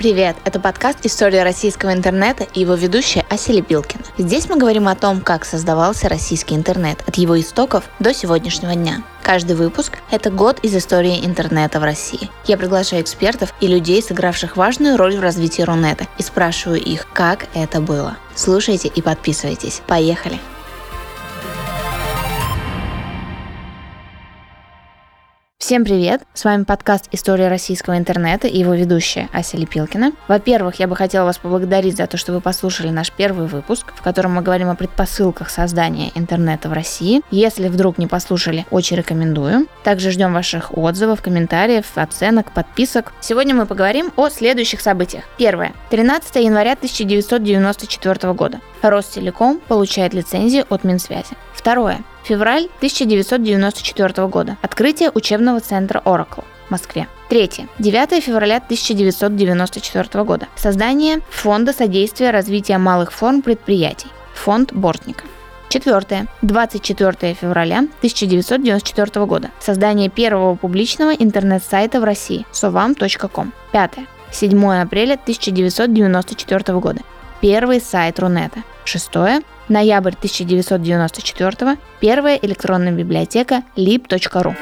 Привет! Это подкаст «История российского интернета» и его ведущая Ася Лепилкина. Здесь мы говорим о том, как создавался российский интернет от его истоков до сегодняшнего дня. Каждый выпуск – это год из истории интернета в России. Я приглашаю экспертов и людей, сыгравших важную роль в развитии Рунета, и спрашиваю их, как это было. Слушайте и подписывайтесь. Поехали! Всем привет! С вами подкаст «История российского интернета» и его ведущая Ася Лепилкина. Во-первых, я бы хотела вас поблагодарить за то, что вы послушали наш первый выпуск, в котором мы говорим о предпосылках создания интернета в России. Если вдруг не послушали, очень рекомендую. Также ждем ваших отзывов, комментариев, оценок, подписок. Сегодня мы поговорим о следующих событиях. Первое. 13 января 1994 года. Ростелеком получает лицензию от Минсвязи. Второе. Февраль 1994 года. Открытие учебного центра Oracle в Москве. Третье. 9 февраля 1994 года. Создание Фонда содействия развития малых форм предприятий. Фонд Бортника. Четвертое. 24 февраля 1994 года. Создание первого публичного интернет-сайта в России sovam.com. Пятое. 7 апреля 1994 года. Первый сайт Рунета. Шестое. Ноябрь 1994. Первая электронная библиотека lib.ru.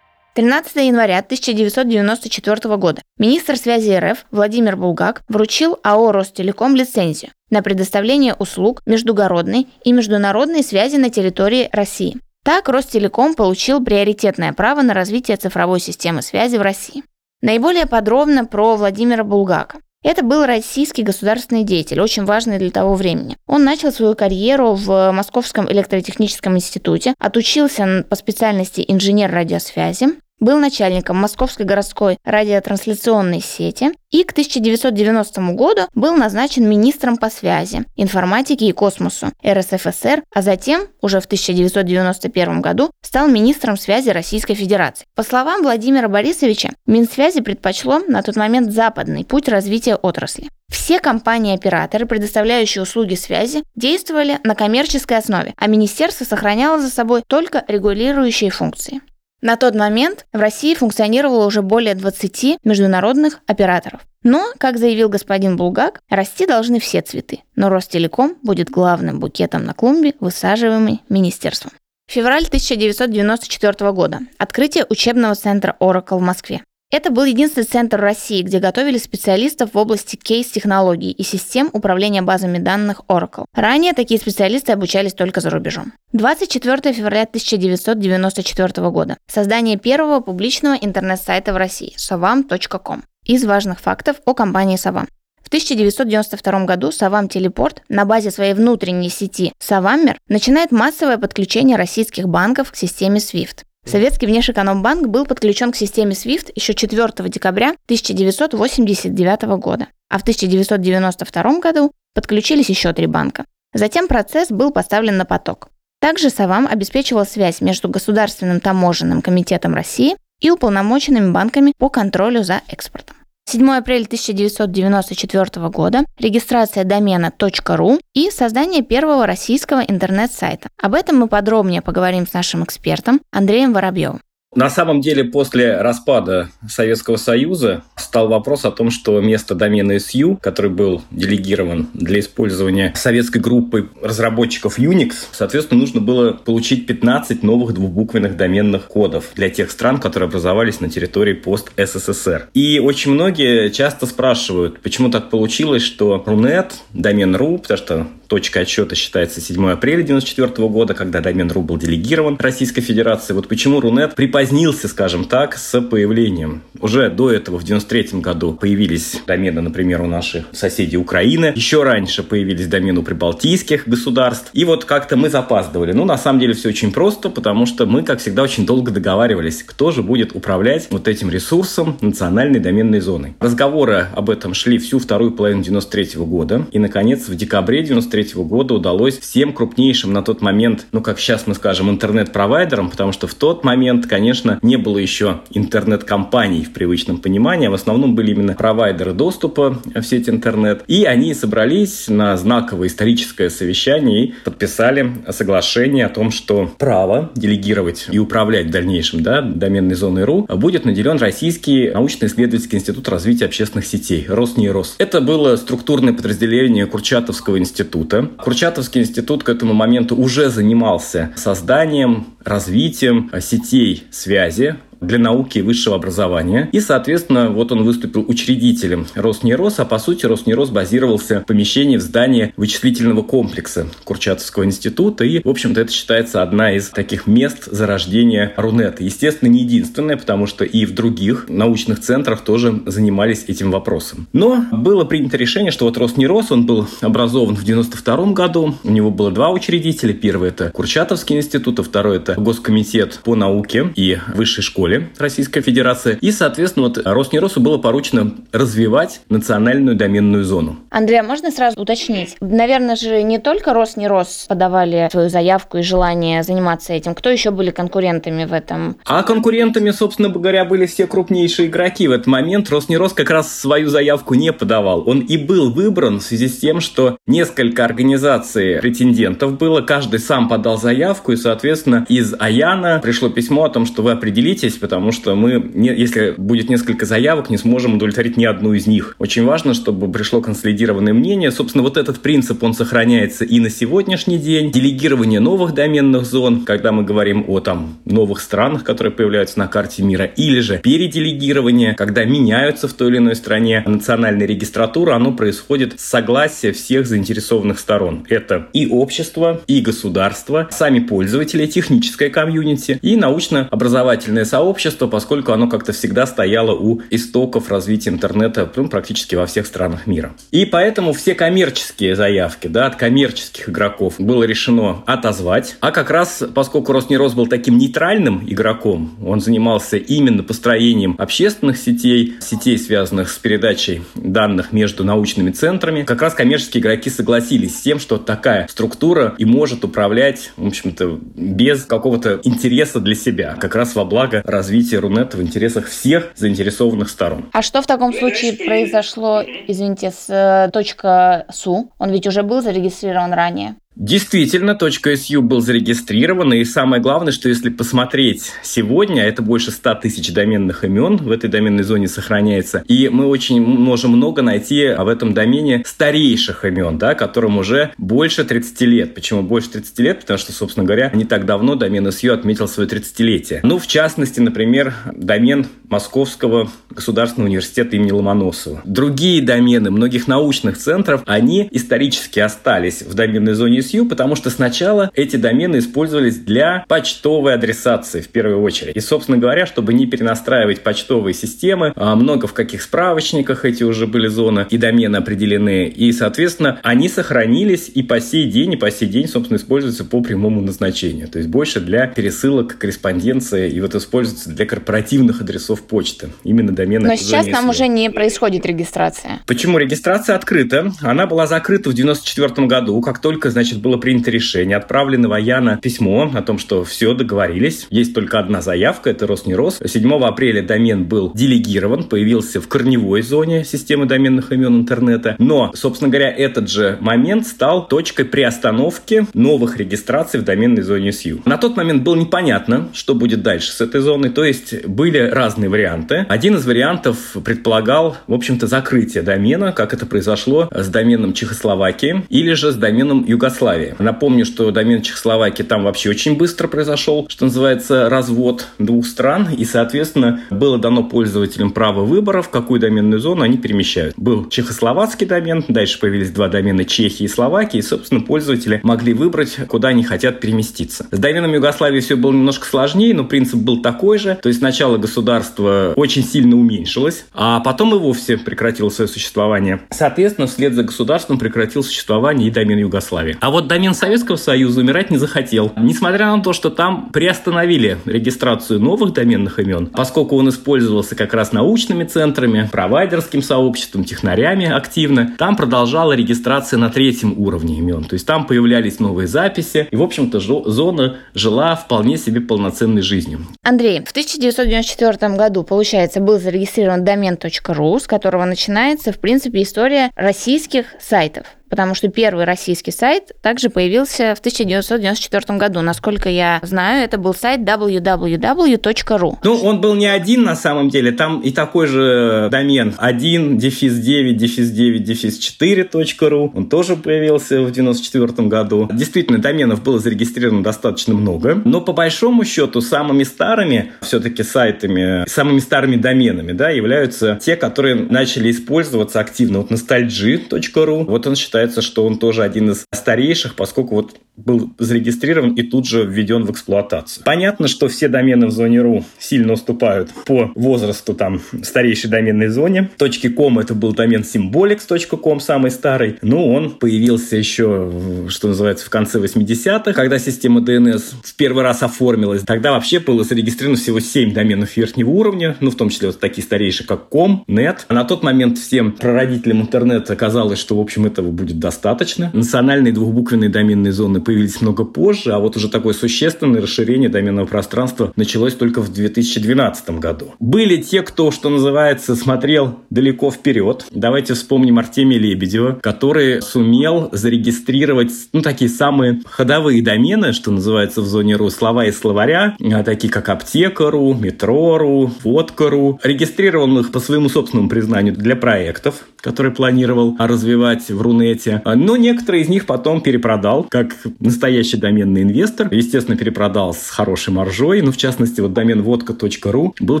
Тринадцатого января 1994 года министр связи РФ Владимир Булгак вручил АО «Ростелеком» лицензию на предоставление услуг междугородной и международной связи на территории России. Так Ростелеком получил приоритетное право на развитие цифровой системы связи в России. Наиболее подробно про Владимира Булгака. Это был российский государственный деятель, очень важный для того времени. Он начал свою карьеру в Московском электротехническом институте, отучился по специальности инженер радиосвязи, был начальником Московской городской радиотрансляционной сети и к 1990 году был назначен министром по связи, информатике и космосу РСФСР, а затем, уже в 1991 году, стал министром связи Российской Федерации. По словам Владимира Борисовича, Минсвязи предпочло на тот момент западный путь развития отрасли. Все компании-операторы, предоставляющие услуги связи, действовали на коммерческой основе, а министерство сохраняло за собой только регулирующие функции. На тот момент в России функционировало уже более 20 международных операторов. Но, как заявил господин Булгак, расти должны все цветы, но Ростелеком будет главным букетом на клумбе, высаживаемый министерством. Февраль 1994 года. Открытие учебного центра Oracle в Москве. Это был единственный центр России, где готовили специалистов в области кейс-технологий и систем управления базами данных Oracle. Ранее такие специалисты обучались только за рубежом. 24 февраля 1994 года. Создание первого публичного интернет-сайта в России – sovam.com. Из важных фактов о компании Sovam. В 1992 году Савам Телепорт на базе своей внутренней сети Саваммер начинает массовое подключение российских банков к системе SWIFT. Советский внешэкономбанк был подключен к системе SWIFT еще 4 декабря 1989 года, а в 1992 году подключились еще три банка. Затем процесс был поставлен на поток. Также САВАМ обеспечивал связь между Государственным таможенным комитетом России и уполномоченными банками по контролю за экспортом. 7 апреля 1994 года, регистрация домена .ru и создание первого российского интернет-сайта. Об этом мы подробнее поговорим с нашим экспертом Андреем Воробьевым. На самом деле, после распада Советского Союза стал вопрос о том, что место домена SU, который был делегирован для использования советской группой разработчиков Unix, соответственно, нужно было получить 15 новых двухбуквенных доменных кодов для тех стран, которые образовались на территории пост-СССР. И очень многие часто спрашивают, почему так получилось, что Рунет, домен .ru, потому что точка отсчета считается 7 апреля 1994 года, когда домен .ру был делегирован Российской Федерации. Вот почему Рунет припозднился, скажем так, с появлением. Уже до этого, в 1993 году, появились домены, например, у наших соседей Украины. Еще раньше появились домены у прибалтийских государств. И вот как-то мы запаздывали. Ну, на самом деле, все очень просто, потому что мы, как всегда, очень долго договаривались, кто же будет управлять вот этим ресурсом национальной доменной зоной. Разговоры об этом шли всю вторую половину 1993 года. И, наконец, в декабре 1993 2023 года удалось всем крупнейшим на тот момент, ну как сейчас мы скажем, интернет-провайдерам, потому что в тот момент, конечно, не было еще интернет-компаний в привычном понимании, а в основном были именно провайдеры доступа в сеть интернет. И они собрались на знаковое историческое совещание и подписали соглашение о том, что право делегировать и управлять в дальнейшем да, доменной зоной РУ будет наделен Российский научно-исследовательский институт развития общественных сетей Роснейрос. Это было структурное подразделение Курчатовского института. Курчатовский институт к этому моменту уже занимался созданием, развитием сетей связи для науки и высшего образования. И, соответственно, вот он выступил учредителем Роснерос, а по сути Роснерос базировался в помещении в здании вычислительного комплекса Курчатовского института. И, в общем-то, это считается одна из таких мест зарождения Рунета. Естественно, не единственное, потому что и в других научных центрах тоже занимались этим вопросом. Но было принято решение, что вот Роснерос, он был образован в 92 году. У него было два учредителя. Первый – это Курчатовский институт, а второй – это Госкомитет по науке и высшей школе школе Российской Федерации. И, соответственно, вот Роснеросу было поручено развивать национальную доменную зону. Андрей, а можно сразу уточнить? Наверное же не только Роснерос подавали свою заявку и желание заниматься этим. Кто еще были конкурентами в этом? А конкурентами, собственно говоря, были все крупнейшие игроки. В этот момент Роснерос как раз свою заявку не подавал. Он и был выбран в связи с тем, что несколько организаций претендентов было. Каждый сам подал заявку, и, соответственно, из Аяна пришло письмо о том, что вы определитесь, потому что мы, если будет несколько заявок, не сможем удовлетворить ни одну из них. Очень важно, чтобы пришло консолидированное мнение. Собственно, вот этот принцип, он сохраняется и на сегодняшний день. Делегирование новых доменных зон, когда мы говорим о там новых странах, которые появляются на карте мира, или же переделегирование, когда меняются в той или иной стране национальная регистратура, оно происходит с согласия всех заинтересованных сторон. Это и общество, и государство, сами пользователи, техническое комьюнити и научно-образовательное сообщество сообщество, поскольку оно как-то всегда стояло у истоков развития интернета ну, практически во всех странах мира. И поэтому все коммерческие заявки да, от коммерческих игроков было решено отозвать. А как раз, поскольку Роснерос был таким нейтральным игроком, он занимался именно построением общественных сетей, сетей, связанных с передачей данных между научными центрами, как раз коммерческие игроки согласились с тем, что такая структура и может управлять, в общем-то, без какого-то интереса для себя, как раз во благо развития Рунета в интересах всех заинтересованных сторон. А что в таком случае произошло, извините, с э, .су? Он ведь уже был зарегистрирован ранее. Действительно, .su был зарегистрирован, и самое главное, что если посмотреть сегодня, это больше 100 тысяч доменных имен в этой доменной зоне сохраняется, и мы очень можем много найти в этом домене старейших имен, да, которым уже больше 30 лет. Почему больше 30 лет? Потому что, собственно говоря, не так давно домен SU отметил свое 30-летие. Ну, в частности, например, домен Московского государственного университета имени Ломоносова. Другие домены многих научных центров, они исторически остались в доменной зоне SU, потому что сначала эти домены использовались для почтовой адресации в первую очередь. И, собственно говоря, чтобы не перенастраивать почтовые системы, а много в каких справочниках эти уже были зоны и домены определены. И, соответственно, они сохранились и по сей день, и по сей день, собственно, используются по прямому назначению. То есть больше для пересылок, корреспонденции и вот используются для корпоративных адресов почты. Именно домены. Но сейчас там уже не происходит регистрация. Почему? Регистрация открыта. Она была закрыта в 94 году, как только, значит, значит, было принято решение, отправлено в Аяна письмо о том, что все, договорились. Есть только одна заявка, это Роснерос. 7 апреля домен был делегирован, появился в корневой зоне системы доменных имен интернета. Но, собственно говоря, этот же момент стал точкой приостановки новых регистраций в доменной зоне SU. На тот момент было непонятно, что будет дальше с этой зоной, то есть были разные варианты. Один из вариантов предполагал, в общем-то, закрытие домена, как это произошло с доменом Чехословакии, или же с доменом Югославии Чехославии. Напомню, что домен Чехословакии там вообще очень быстро произошел, что называется, развод двух стран, и, соответственно, было дано пользователям право выбора, в какую доменную зону они перемещают. Был чехословацкий домен, дальше появились два домена Чехии и Словакии, и, собственно, пользователи могли выбрать, куда они хотят переместиться. С доменом Югославии все было немножко сложнее, но принцип был такой же. То есть сначала государство очень сильно уменьшилось, а потом и вовсе прекратило свое существование. Соответственно, вслед за государством прекратил существование и домен Югославии. А вот вот домен Советского Союза умирать не захотел. Несмотря на то, что там приостановили регистрацию новых доменных имен, поскольку он использовался как раз научными центрами, провайдерским сообществом, технарями активно, там продолжала регистрация на третьем уровне имен. То есть там появлялись новые записи, и, в общем-то, зона жила вполне себе полноценной жизнью. Андрей, в 1994 году, получается, был зарегистрирован домен.ру, с которого начинается, в принципе, история российских сайтов потому что первый российский сайт также появился в 1994 году. Насколько я знаю, это был сайт www.ru. Ну, он был не один на самом деле, там и такой же домен 1, дефис 9, дефис 9, дефис 4.ru, он тоже появился в 1994 году. Действительно, доменов было зарегистрировано достаточно много, но по большому счету самыми старыми все-таки сайтами, самыми старыми доменами, да, являются те, которые начали использоваться активно. Вот nostalgia.ru, вот он считается считается, что он тоже один из старейших, поскольку вот был зарегистрирован и тут же введен в эксплуатацию. Понятно, что все домены в зоне .ru сильно уступают по возрасту там старейшей доменной зоне. .com это был домен symbolics.com, самый старый. Но он появился еще, что называется, в конце 80-х, когда система DNS в первый раз оформилась. Тогда вообще было зарегистрировано всего 7 доменов верхнего уровня, ну, в том числе вот такие старейшие, как com, net. А на тот момент всем прародителям интернета казалось, что, в общем, этого будет будет достаточно. Национальные двухбуквенные доменные зоны появились много позже, а вот уже такое существенное расширение доменного пространства началось только в 2012 году. Были те, кто, что называется, смотрел далеко вперед. Давайте вспомним Артемия Лебедева, который сумел зарегистрировать, ну, такие самые ходовые домены, что называется в зоне РУ, слова из словаря, а такие как аптека.ру, метро.ру, водка.ру. Регистрировал их по своему собственному признанию для проектов, которые планировал развивать в Рунете сайте. Но некоторые из них потом перепродал, как настоящий доменный инвестор. Естественно, перепродал с хорошей маржой. Ну, в частности, вот домен водка.ру был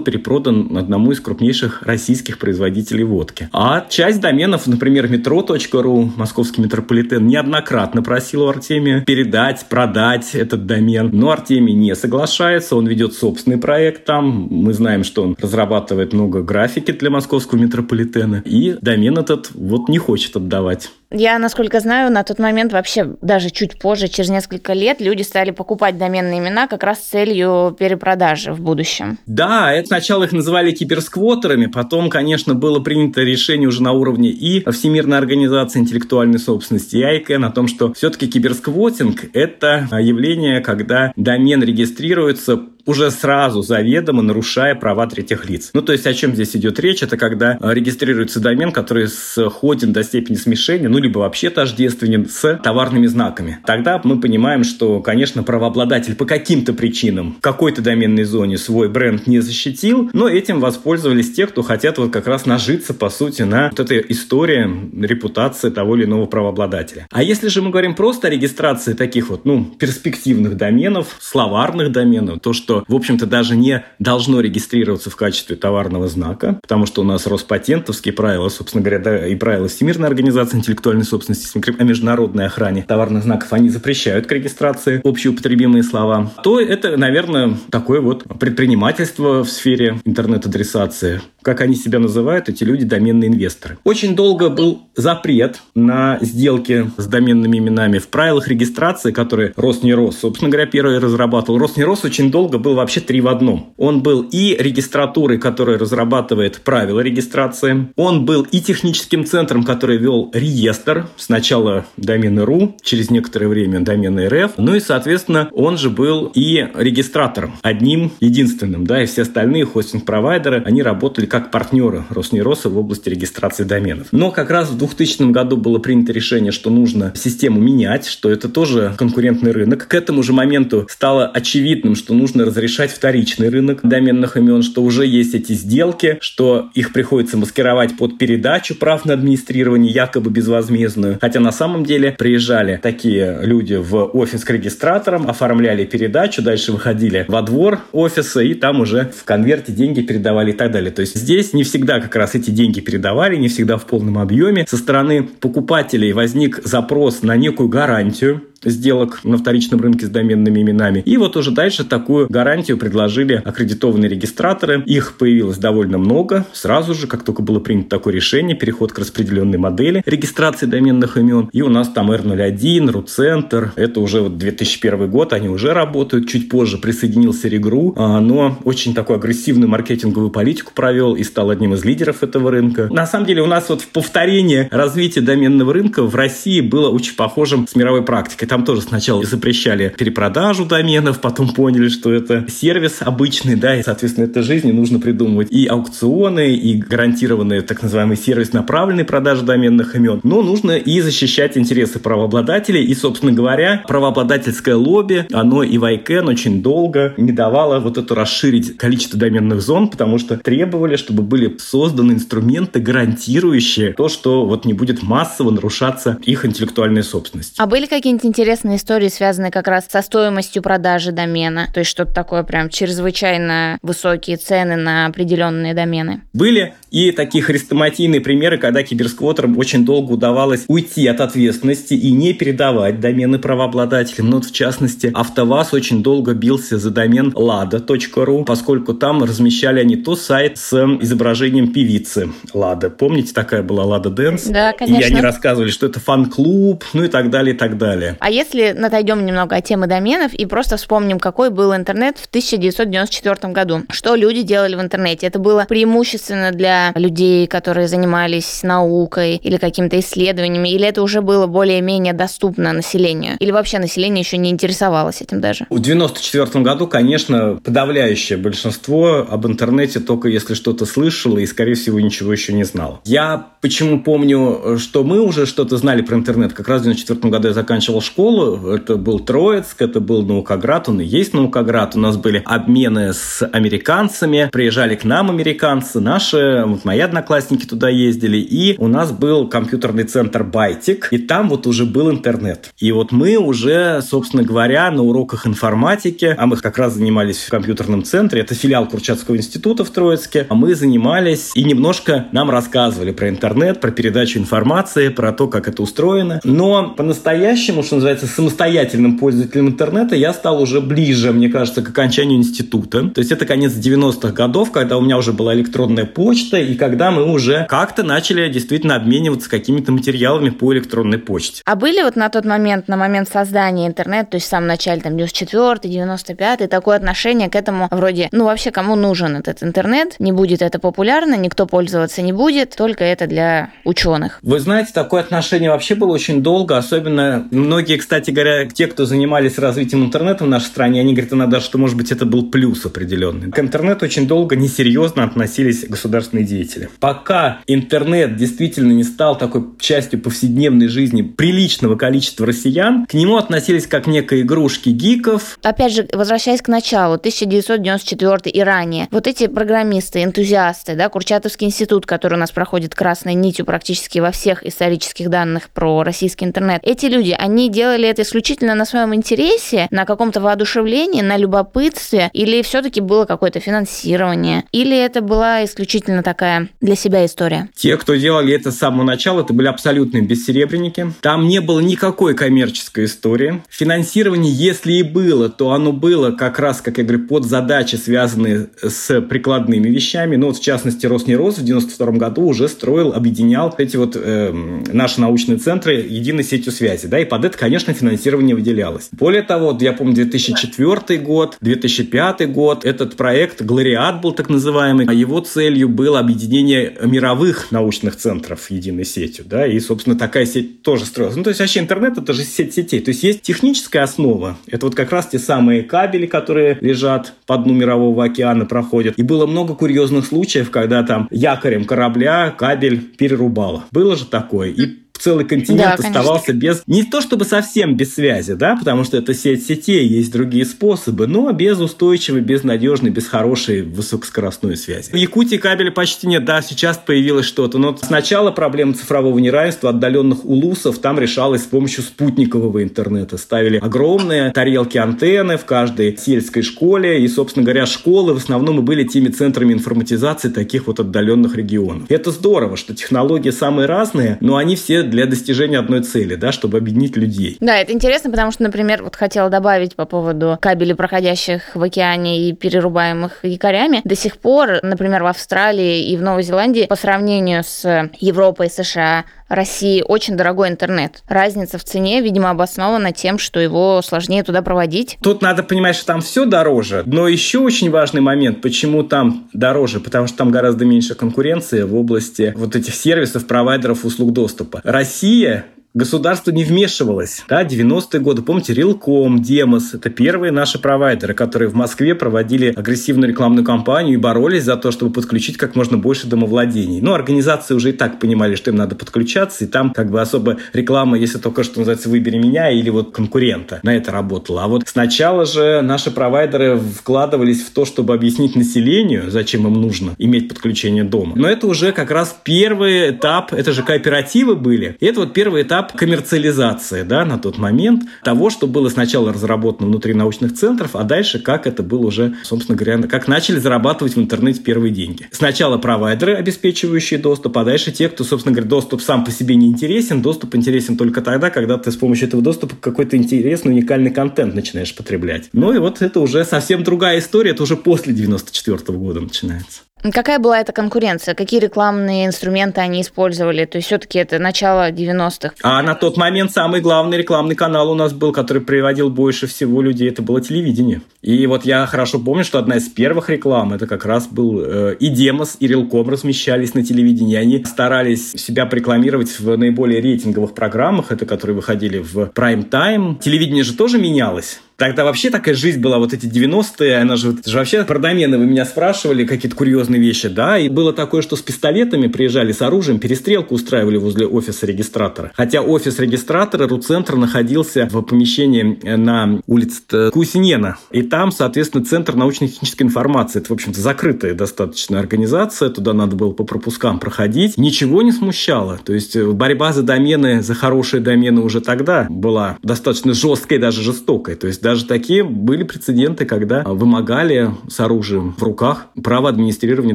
перепродан одному из крупнейших российских производителей водки. А часть доменов, например, метро.ру, московский метрополитен, неоднократно просил у Артемия передать, продать этот домен. Но Артемий не соглашается, он ведет собственный проект там. Мы знаем, что он разрабатывает много графики для московского метрополитена. И домен этот вот не хочет отдавать. Я, насколько знаю, на тот момент вообще даже чуть позже, через несколько лет, люди стали покупать доменные имена как раз с целью перепродажи в будущем. Да, это сначала их называли киберсквотерами, потом, конечно, было принято решение уже на уровне и Всемирной организации интеллектуальной собственности, и ICANN о том, что все-таки киберсквотинг – это явление, когда домен регистрируется уже сразу заведомо нарушая права третьих лиц. Ну, то есть, о чем здесь идет речь? Это когда регистрируется домен, который сходен до степени смешения, ну, либо вообще тождественен с товарными знаками. Тогда мы понимаем, что, конечно, правообладатель по каким-то причинам в какой-то доменной зоне свой бренд не защитил, но этим воспользовались те, кто хотят вот как раз нажиться, по сути, на вот этой истории репутации того или иного правообладателя. А если же мы говорим просто о регистрации таких вот, ну, перспективных доменов, словарных доменов, то, что в общем-то, даже не должно регистрироваться в качестве товарного знака, потому что у нас Роспатентовские правила, собственно говоря, да, и правила Всемирной организации интеллектуальной собственности о международной охране товарных знаков, они запрещают к регистрации общеупотребимые слова, то это, наверное, такое вот предпринимательство в сфере интернет-адресации. Как они себя называют, эти люди доменные инвесторы. Очень долго был запрет на сделки с доменными именами в правилах регистрации, которые Роснерос, собственно говоря, первый разрабатывал. Роснерос очень долго был был вообще три в одном. Он был и регистратурой, которая разрабатывает правила регистрации. Он был и техническим центром, который вел реестр. Сначала домены .ру, через некоторое время домены РФ. Ну и, соответственно, он же был и регистратором. Одним, единственным, да, и все остальные хостинг-провайдеры, они работали как партнеры Роснероса в области регистрации доменов. Но как раз в 2000 году было принято решение, что нужно систему менять, что это тоже конкурентный рынок. К этому же моменту стало очевидным, что нужно разрешать вторичный рынок доменных имен, что уже есть эти сделки, что их приходится маскировать под передачу прав на администрирование, якобы безвозмездную. Хотя на самом деле приезжали такие люди в офис к регистраторам, оформляли передачу, дальше выходили во двор офиса и там уже в конверте деньги передавали и так далее. То есть здесь не всегда как раз эти деньги передавали, не всегда в полном объеме. Со стороны покупателей возник запрос на некую гарантию, сделок на вторичном рынке с доменными именами. И вот уже дальше такую гарантию предложили аккредитованные регистраторы. Их появилось довольно много. Сразу же, как только было принято такое решение, переход к распределенной модели регистрации доменных имен. И у нас там R01, RuCenter. Это уже вот 2001 год, они уже работают. Чуть позже присоединился Регру, а, но очень такую агрессивную маркетинговую политику провел и стал одним из лидеров этого рынка. На самом деле у нас вот в повторении развития доменного рынка в России было очень похожим с мировой практикой. Там тоже сначала запрещали перепродажу доменов, потом поняли, что это сервис обычный, да, и, соответственно, это жизнь, и нужно придумывать и аукционы, и гарантированные так называемый сервис направленной продажи доменных имен. Но нужно и защищать интересы правообладателей, и, собственно говоря, правообладательское лобби, оно и в ICANN очень долго не давало вот это расширить количество доменных зон, потому что требовали, чтобы были созданы инструменты, гарантирующие то, что вот не будет массово нарушаться их интеллектуальная собственность. А были какие-нибудь интересные истории, связанные как раз со стоимостью продажи домена? То есть что-то такое прям чрезвычайно высокие цены на определенные домены? Были и такие хрестоматийные примеры, когда киберсквотерам очень долго удавалось уйти от ответственности и не передавать домены правообладателям. Ну, вот в частности, АвтоВАЗ очень долго бился за домен lada.ru, поскольку там размещали они то сайт с изображением певицы Лада. Помните, такая была Лада Дэнс? Да, конечно. И они рассказывали, что это фан-клуб, ну и так далее, и так далее. А если отойдем немного от темы доменов и просто вспомним, какой был интернет в 1994 году? Что люди делали в интернете? Это было преимущественно для людей, которые занимались наукой или какими-то исследованиями, или это уже было более-менее доступно населению? Или вообще население еще не интересовалось этим даже? В 1994 году, конечно, подавляющее большинство об интернете только если что-то слышало и, скорее всего, ничего еще не знало. Я почему помню, что мы уже что-то знали про интернет. Как раз в 1994 году я заканчивал школу. Это был Троицк, это был Наукоград, он и есть Наукоград. У нас были обмены с американцами, приезжали к нам американцы, наши, вот мои одноклассники туда ездили, и у нас был компьютерный центр Байтик, и там вот уже был интернет. И вот мы уже, собственно говоря, на уроках информатики, а мы как раз занимались в компьютерном центре, это филиал Курчатского института в Троицке, а мы занимались и немножко нам рассказывали про интернет, про передачу информации, про то, как это устроено. Но по-настоящему, что называется, самостоятельным пользователем интернета я стал уже ближе, мне кажется, к окончанию института. То есть это конец 90-х годов, когда у меня уже была электронная почта, и когда мы уже как-то начали действительно обмениваться какими-то материалами по электронной почте. А были вот на тот момент, на момент создания интернета, то есть в самом начале, там, 94 95 такое отношение к этому вроде, ну, вообще, кому нужен этот интернет? Не будет это популярно, никто пользоваться не будет, только это для ученых. Вы знаете, такое отношение вообще было очень долго, особенно многие, кстати говоря, те, кто занимались развитием интернета в нашей стране, они говорят иногда, что, может быть, это был плюс определенный. К интернету очень долго несерьезно относились государственные деятели. Пока интернет действительно не стал такой частью повседневной жизни приличного количества россиян, к нему относились как некой игрушки гиков. Опять же, возвращаясь к началу, 1994 и ранее, вот эти программисты, энтузиасты, да, Курчатовский институт, который у нас проходит красной нитью практически во всех исторических данных про российский интернет, эти люди, они делали это исключительно на своем интересе, на каком-то воодушевлении, на любопытстве, или все-таки было какое-то финансирование, или это была исключительно такая для себя история? Те, кто делали это с самого начала, это были абсолютные бессеребренники. Там не было никакой коммерческой истории. Финансирование, если и было, то оно было как раз, как я говорю, под задачи, связанные с прикладными вещами. Ну, вот в частности, Роснерос в 92 году уже строил, объединял эти вот э, наши научные центры единой сетью связи. Да, и под это, конечно, финансирование выделялось. Более того, я помню, 2004 год, 2005 год, этот проект Глориат был так называемый, а его целью было объединение мировых научных центров единой сетью, да, и, собственно, такая сеть тоже строилась. Ну, то есть вообще интернет это же сеть сетей. То есть есть техническая основа. Это вот как раз те самые кабели, которые лежат по дну мирового океана, проходят. И было много курьезных случаев, когда там якорем корабля кабель перерубало. Было же такое. И целый континент да, оставался без... Не то чтобы совсем без связи, да, потому что это сеть сетей, есть другие способы, но без устойчивой, без надежной, без хорошей высокоскоростной связи. В Якутии кабеля почти нет, да, сейчас появилось что-то, но сначала проблема цифрового неравенства отдаленных улусов там решалась с помощью спутникового интернета. Ставили огромные тарелки антенны в каждой сельской школе, и, собственно говоря, школы в основном и были теми центрами информатизации таких вот отдаленных регионов. Это здорово, что технологии самые разные, но они все для достижения одной цели, да, чтобы объединить людей. Да, это интересно, потому что, например, вот хотела добавить по поводу кабелей, проходящих в океане и перерубаемых якорями. До сих пор, например, в Австралии и в Новой Зеландии по сравнению с Европой и США России очень дорогой интернет. Разница в цене, видимо, обоснована тем, что его сложнее туда проводить. Тут надо понимать, что там все дороже, но еще очень важный момент, почему там дороже, потому что там гораздо меньше конкуренции в области вот этих сервисов, провайдеров услуг доступа. Россия государство не вмешивалось. Да, 90-е годы, помните, Рилком, Демос, это первые наши провайдеры, которые в Москве проводили агрессивную рекламную кампанию и боролись за то, чтобы подключить как можно больше домовладений. Ну, организации уже и так понимали, что им надо подключаться, и там как бы особо реклама, если только что называется «Выбери меня» или вот конкурента, на это работала. А вот сначала же наши провайдеры вкладывались в то, чтобы объяснить населению, зачем им нужно иметь подключение дома. Но это уже как раз первый этап, это же кооперативы были, и это вот первый этап коммерциализации, да, на тот момент того, что было сначала разработано внутри научных центров, а дальше как это было уже, собственно говоря, как начали зарабатывать в интернете первые деньги. Сначала провайдеры, обеспечивающие доступ, а дальше те, кто, собственно говоря, доступ сам по себе не интересен, доступ интересен только тогда, когда ты с помощью этого доступа какой-то интересный, уникальный контент начинаешь потреблять. Ну и вот это уже совсем другая история, это уже после 94 -го года начинается. Какая была эта конкуренция? Какие рекламные инструменты они использовали? То есть все-таки это начало 90-х. А на тот момент самый главный рекламный канал у нас был, который приводил больше всего людей, это было телевидение. И вот я хорошо помню, что одна из первых реклам, это как раз был э, и Демос, и Рилком размещались на телевидении. Они старались себя рекламировать в наиболее рейтинговых программах, это которые выходили в прайм-тайм. Телевидение же тоже менялось. Тогда вообще такая жизнь была, вот эти 90-е, она же, это же вообще про домены вы меня спрашивали, какие-то курьезные вещи, да, и было такое, что с пистолетами приезжали с оружием, перестрелку устраивали возле офиса регистратора. Хотя офис регистратора Руцентра находился в помещении на улице Кусинена, и там, соответственно, Центр научно-технической информации. Это, в общем-то, закрытая достаточно организация, туда надо было по пропускам проходить. Ничего не смущало. То есть э, борьба за домены, за хорошие домены уже тогда была достаточно жесткой, даже жестокой. То есть даже такие были прецеденты, когда вымогали с оружием в руках право администрирования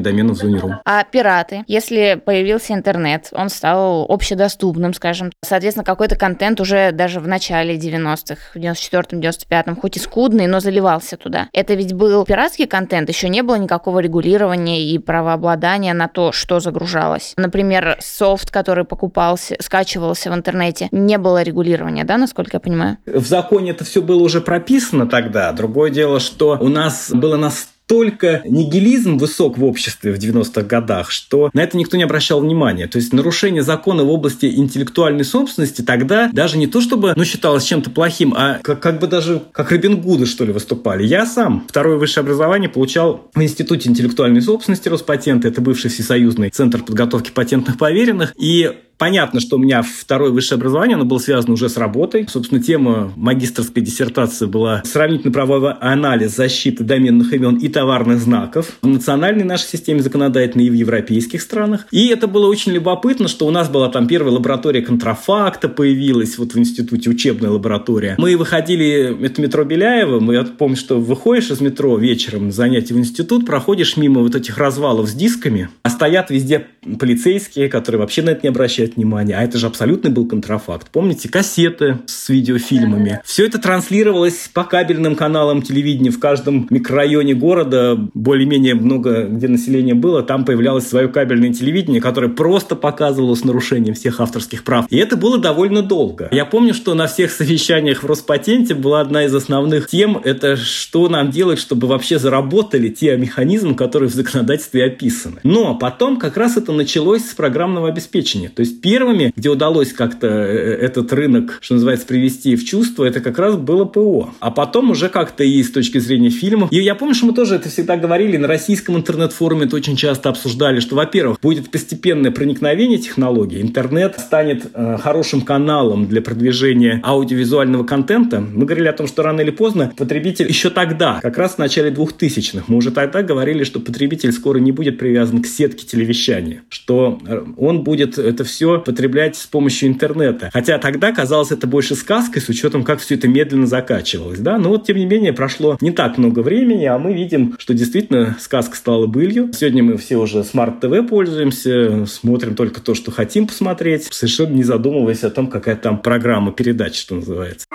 доменов в зоне РУ. А пираты? Если появился интернет, он стал общедоступным, скажем, соответственно, какой-то контент уже даже в начале 90-х, в 94-м, 95-м, хоть и скудный, но заливался туда. Это ведь был пиратский контент, еще не было никакого регулирования и правообладания на то, что загружалось. Например, софт, который покупался, скачивался в интернете, не было регулирования, да, насколько я понимаю? В законе это все было уже прописано прописано тогда. Другое дело, что у нас было настолько настолько нигилизм высок в обществе в 90-х годах, что на это никто не обращал внимания. То есть нарушение закона в области интеллектуальной собственности тогда даже не то чтобы ну, считалось чем-то плохим, а как, как бы даже как Робин Гуды, что ли, выступали. Я сам второе высшее образование получал в Институте интеллектуальной собственности Роспатента, это бывший всесоюзный центр подготовки патентных поверенных, и Понятно, что у меня второе высшее образование, оно было связано уже с работой. Собственно, тема магистрской диссертации была сравнительно правовой анализ защиты доменных имен и товарных знаков в национальной нашей системе законодательной и в европейских странах. И это было очень любопытно, что у нас была там первая лаборатория контрафакта появилась вот в институте, учебная лаборатория. Мы выходили, это метро Беляева, мы, я помню, что выходишь из метро вечером на занятие в институт, проходишь мимо вот этих развалов с дисками, а стоят везде полицейские, которые вообще на это не обращают внимание, а это же абсолютный был контрафакт. Помните, кассеты с видеофильмами. Все это транслировалось по кабельным каналам телевидения в каждом микрорайоне города, более-менее много, где население было, там появлялось свое кабельное телевидение, которое просто показывало с нарушением всех авторских прав. И это было довольно долго. Я помню, что на всех совещаниях в Роспатенте была одна из основных тем, это что нам делать, чтобы вообще заработали те механизмы, которые в законодательстве описаны. Но потом как раз это началось с программного обеспечения. То есть первыми, где удалось как-то э, этот рынок, что называется, привести в чувство, это как раз было ПО. А потом уже как-то и с точки зрения фильмов. И я помню, что мы тоже это всегда говорили, на российском интернет-форуме это очень часто обсуждали, что, во-первых, будет постепенное проникновение технологий, интернет станет э, хорошим каналом для продвижения аудиовизуального контента. Мы говорили о том, что рано или поздно потребитель еще тогда, как раз в начале 2000-х, мы уже тогда говорили, что потребитель скоро не будет привязан к сетке телевещания, что э, он будет это все потреблять с помощью интернета. Хотя тогда казалось это больше сказкой, с учетом, как все это медленно закачивалось. Да? Но вот, тем не менее, прошло не так много времени, а мы видим, что действительно сказка стала былью. Сегодня мы все уже смарт-ТВ пользуемся, смотрим только то, что хотим посмотреть, совершенно не задумываясь о том, какая там программа передач, что называется.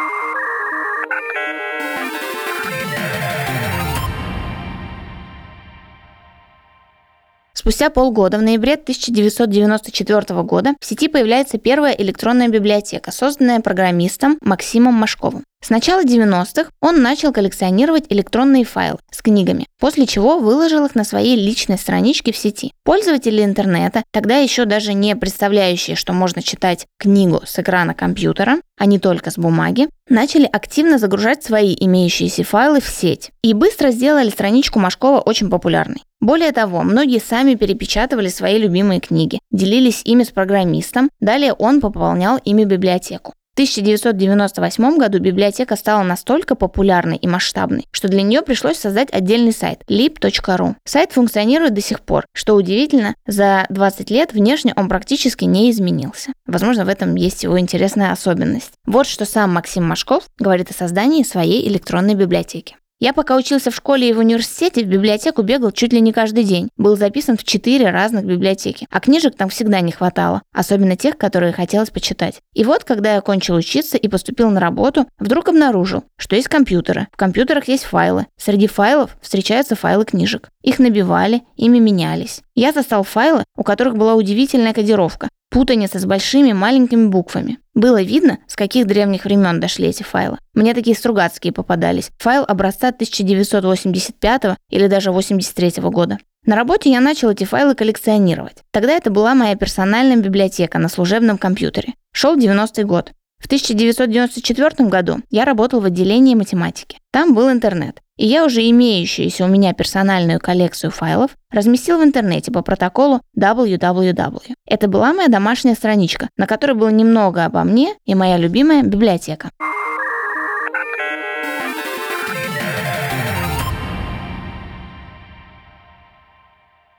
Спустя полгода, в ноябре 1994 года, в сети появляется первая электронная библиотека, созданная программистом Максимом Машковым. С начала 90-х он начал коллекционировать электронные файлы с книгами, после чего выложил их на своей личной страничке в сети. Пользователи интернета, тогда еще даже не представляющие, что можно читать книгу с экрана компьютера, а не только с бумаги, начали активно загружать свои имеющиеся файлы в сеть и быстро сделали страничку Машкова очень популярной. Более того, многие сами перепечатывали свои любимые книги, делились ими с программистом, далее он пополнял ими библиотеку. 1998 году библиотека стала настолько популярной и масштабной, что для нее пришлось создать отдельный сайт lib.ru. Сайт функционирует до сих пор. Что удивительно, за 20 лет внешне он практически не изменился. Возможно, в этом есть его интересная особенность. Вот что сам Максим Машков говорит о создании своей электронной библиотеки. Я пока учился в школе и в университете, в библиотеку бегал чуть ли не каждый день. Был записан в четыре разных библиотеки. А книжек там всегда не хватало. Особенно тех, которые хотелось почитать. И вот, когда я кончил учиться и поступил на работу, вдруг обнаружил, что есть компьютеры. В компьютерах есть файлы. Среди файлов встречаются файлы книжек. Их набивали, ими менялись. Я застал файлы, у которых была удивительная кодировка путаница с большими маленькими буквами. Было видно, с каких древних времен дошли эти файлы. Мне такие стругацкие попадались. Файл образца 1985 или даже 83 года. На работе я начал эти файлы коллекционировать. Тогда это была моя персональная библиотека на служебном компьютере. Шел 90-й год. В 1994 году я работал в отделении математики. Там был интернет. И я уже имеющуюся у меня персональную коллекцию файлов разместил в интернете по протоколу www. Это была моя домашняя страничка, на которой было немного обо мне и моя любимая библиотека.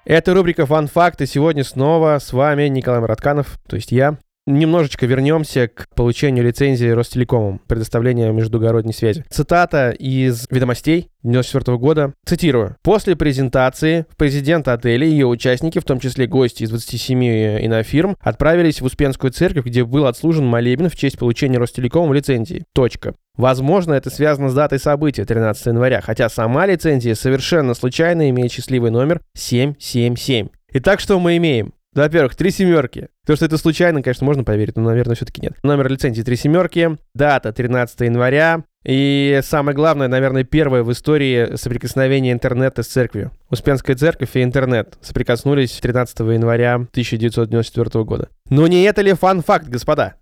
Это рубрика «Фан Факт», и сегодня снова с вами Николай Маратканов, то есть я. Немножечко вернемся к получению лицензии Ростелекомом, предоставления междугородней связи. Цитата из «Ведомостей» 1994 года. Цитирую. «После презентации в президента отеля и ее участники, в том числе гости из 27 инофирм, отправились в Успенскую церковь, где был отслужен молебен в честь получения Ростелекомом лицензии. Точка. Возможно, это связано с датой события 13 января, хотя сама лицензия совершенно случайно имеет счастливый номер 777. Итак, что мы имеем? Во-первых, три семерки. То, что это случайно, конечно, можно поверить, но, наверное, все-таки нет. Номер лицензии три семерки, дата 13 января, и самое главное, наверное, первое в истории соприкосновение интернета с церковью. Успенская церковь и интернет соприкоснулись 13 января 1994 года. Но не это ли фан-факт, господа?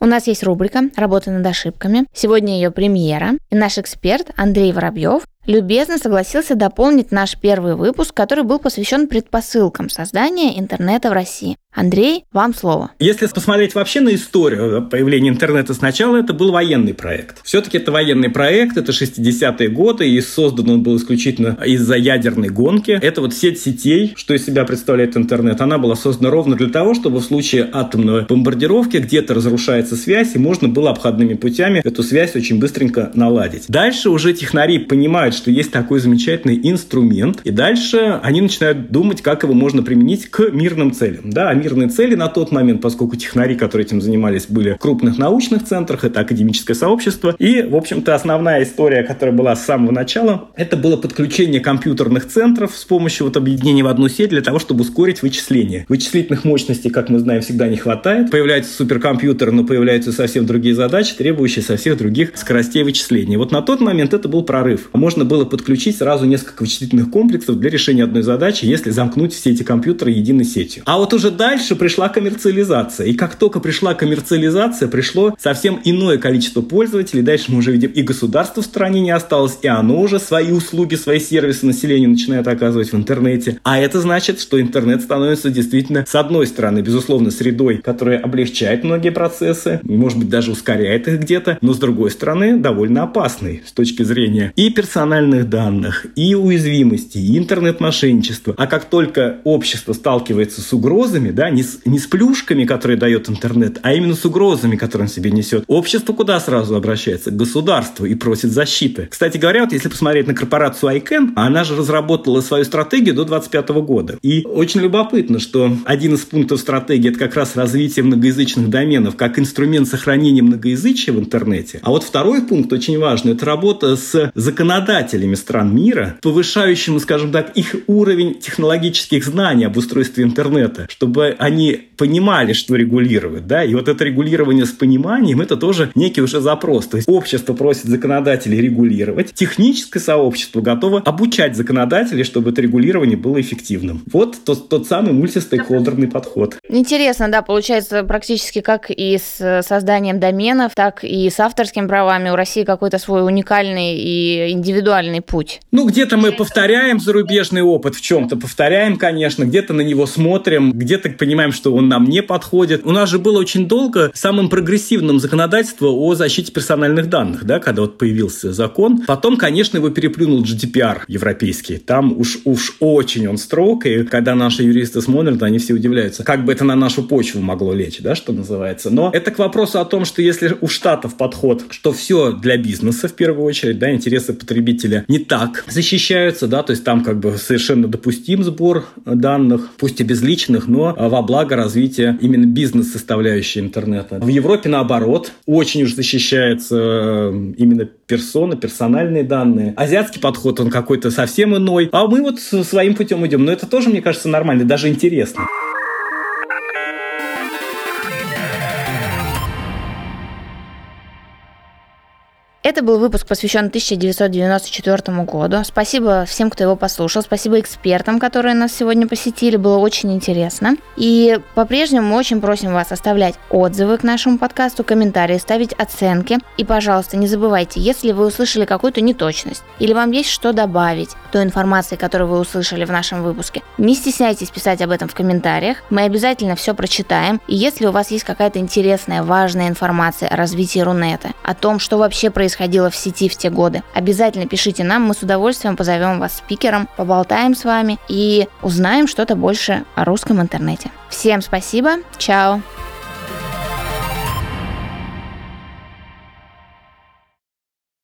У нас есть рубрика «Работа над ошибками». Сегодня ее премьера. И наш эксперт Андрей Воробьев любезно согласился дополнить наш первый выпуск, который был посвящен предпосылкам создания интернета в России. Андрей, вам слово. Если посмотреть вообще на историю появления интернета сначала, это был военный проект. Все-таки это военный проект, это 60-е годы, и создан он был исключительно из-за ядерной гонки. Это вот сеть сетей, что из себя представляет интернет, она была создана ровно для того, чтобы в случае атомной бомбардировки где-то разрушается связь, и можно было обходными путями эту связь очень быстренько наладить. Дальше уже технари понимают, что есть такой замечательный инструмент, и дальше они начинают думать, как его можно применить к мирным целям. Да, мирные цели на тот момент, поскольку технари, которые этим занимались, были в крупных научных центрах, это академическое сообщество. И, в общем-то, основная история, которая была с самого начала, это было подключение компьютерных центров с помощью вот объединения в одну сеть для того, чтобы ускорить вычисление. Вычислительных мощностей, как мы знаем, всегда не хватает. Появляются суперкомпьютеры, но появляются совсем другие задачи, требующие со всех других скоростей вычисления. Вот на тот момент это был прорыв. Можно было подключить сразу несколько вычислительных комплексов для решения одной задачи, если замкнуть все эти компьютеры единой сетью. А вот уже дальше пришла коммерциализация. И как только пришла коммерциализация, пришло совсем иное количество пользователей. Дальше мы уже видим, и государство в стране не осталось, и оно уже свои услуги, свои сервисы населению начинает оказывать в интернете. А это значит, что интернет становится действительно, с одной стороны, безусловно, средой, которая облегчает многие процессы, может быть, даже ускоряет их где-то, но с другой стороны, довольно опасной с точки зрения и персональных данных, и уязвимости, и интернет-мошенничества. А как только общество сталкивается с угрозами, да, не с, не с плюшками, которые дает интернет, а именно с угрозами, которые он себе несет. Общество куда сразу обращается? К государству и просит защиты. Кстати говоря, вот если посмотреть на корпорацию ICANN, она же разработала свою стратегию до 2025 года. И очень любопытно, что один из пунктов стратегии – это как раз развитие многоязычных доменов как инструмент сохранения многоязычия в интернете. А вот второй пункт очень важный – это работа с законодателями стран мира, повышающим, скажем так, их уровень технологических знаний об устройстве интернета, чтобы они понимали, что регулировать. Да? И вот это регулирование с пониманием – это тоже некий уже запрос. То есть общество просит законодателей регулировать, техническое сообщество готово обучать законодателей, чтобы это регулирование было эффективным. Вот тот, тот самый мультистейкхолдерный подход. Интересно, да, получается практически как и с созданием доменов, так и с авторскими правами у России какой-то свой уникальный и индивидуальный путь. Ну, где-то мы повторяем зарубежный опыт, в чем-то повторяем, конечно, где-то на него смотрим, где-то понимаем, что он нам не подходит. У нас же было очень долго самым прогрессивным законодательство о защите персональных данных, да, когда вот появился закон. Потом, конечно, его переплюнул GDPR европейский. Там уж, уж очень он строг, и когда наши юристы смотрят, они все удивляются, как бы это на нашу почву могло лечь, да, что называется. Но это к вопросу о том, что если у Штатов подход, что все для бизнеса в первую очередь, да, интересы потребителя не так защищаются, да, то есть там как бы совершенно допустим сбор данных, пусть и безличных, но во благо развития именно бизнес-составляющей интернета. В Европе наоборот, очень уж защищается э, именно персона, персональные данные. Азиатский подход, он какой-то совсем иной, а мы вот своим путем идем. Но это тоже, мне кажется, нормально, даже интересно. Это был выпуск, посвящен 1994 году. Спасибо всем, кто его послушал. Спасибо экспертам, которые нас сегодня посетили. Было очень интересно. И по-прежнему очень просим вас оставлять отзывы к нашему подкасту, комментарии, ставить оценки. И, пожалуйста, не забывайте, если вы услышали какую-то неточность или вам есть что добавить той информации, которую вы услышали в нашем выпуске, не стесняйтесь писать об этом в комментариях. Мы обязательно все прочитаем. И если у вас есть какая-то интересная, важная информация о развитии Рунета, о том, что вообще происходит происходило в сети в те годы. Обязательно пишите нам, мы с удовольствием позовем вас спикером, поболтаем с вами и узнаем что-то больше о русском интернете. Всем спасибо, чао!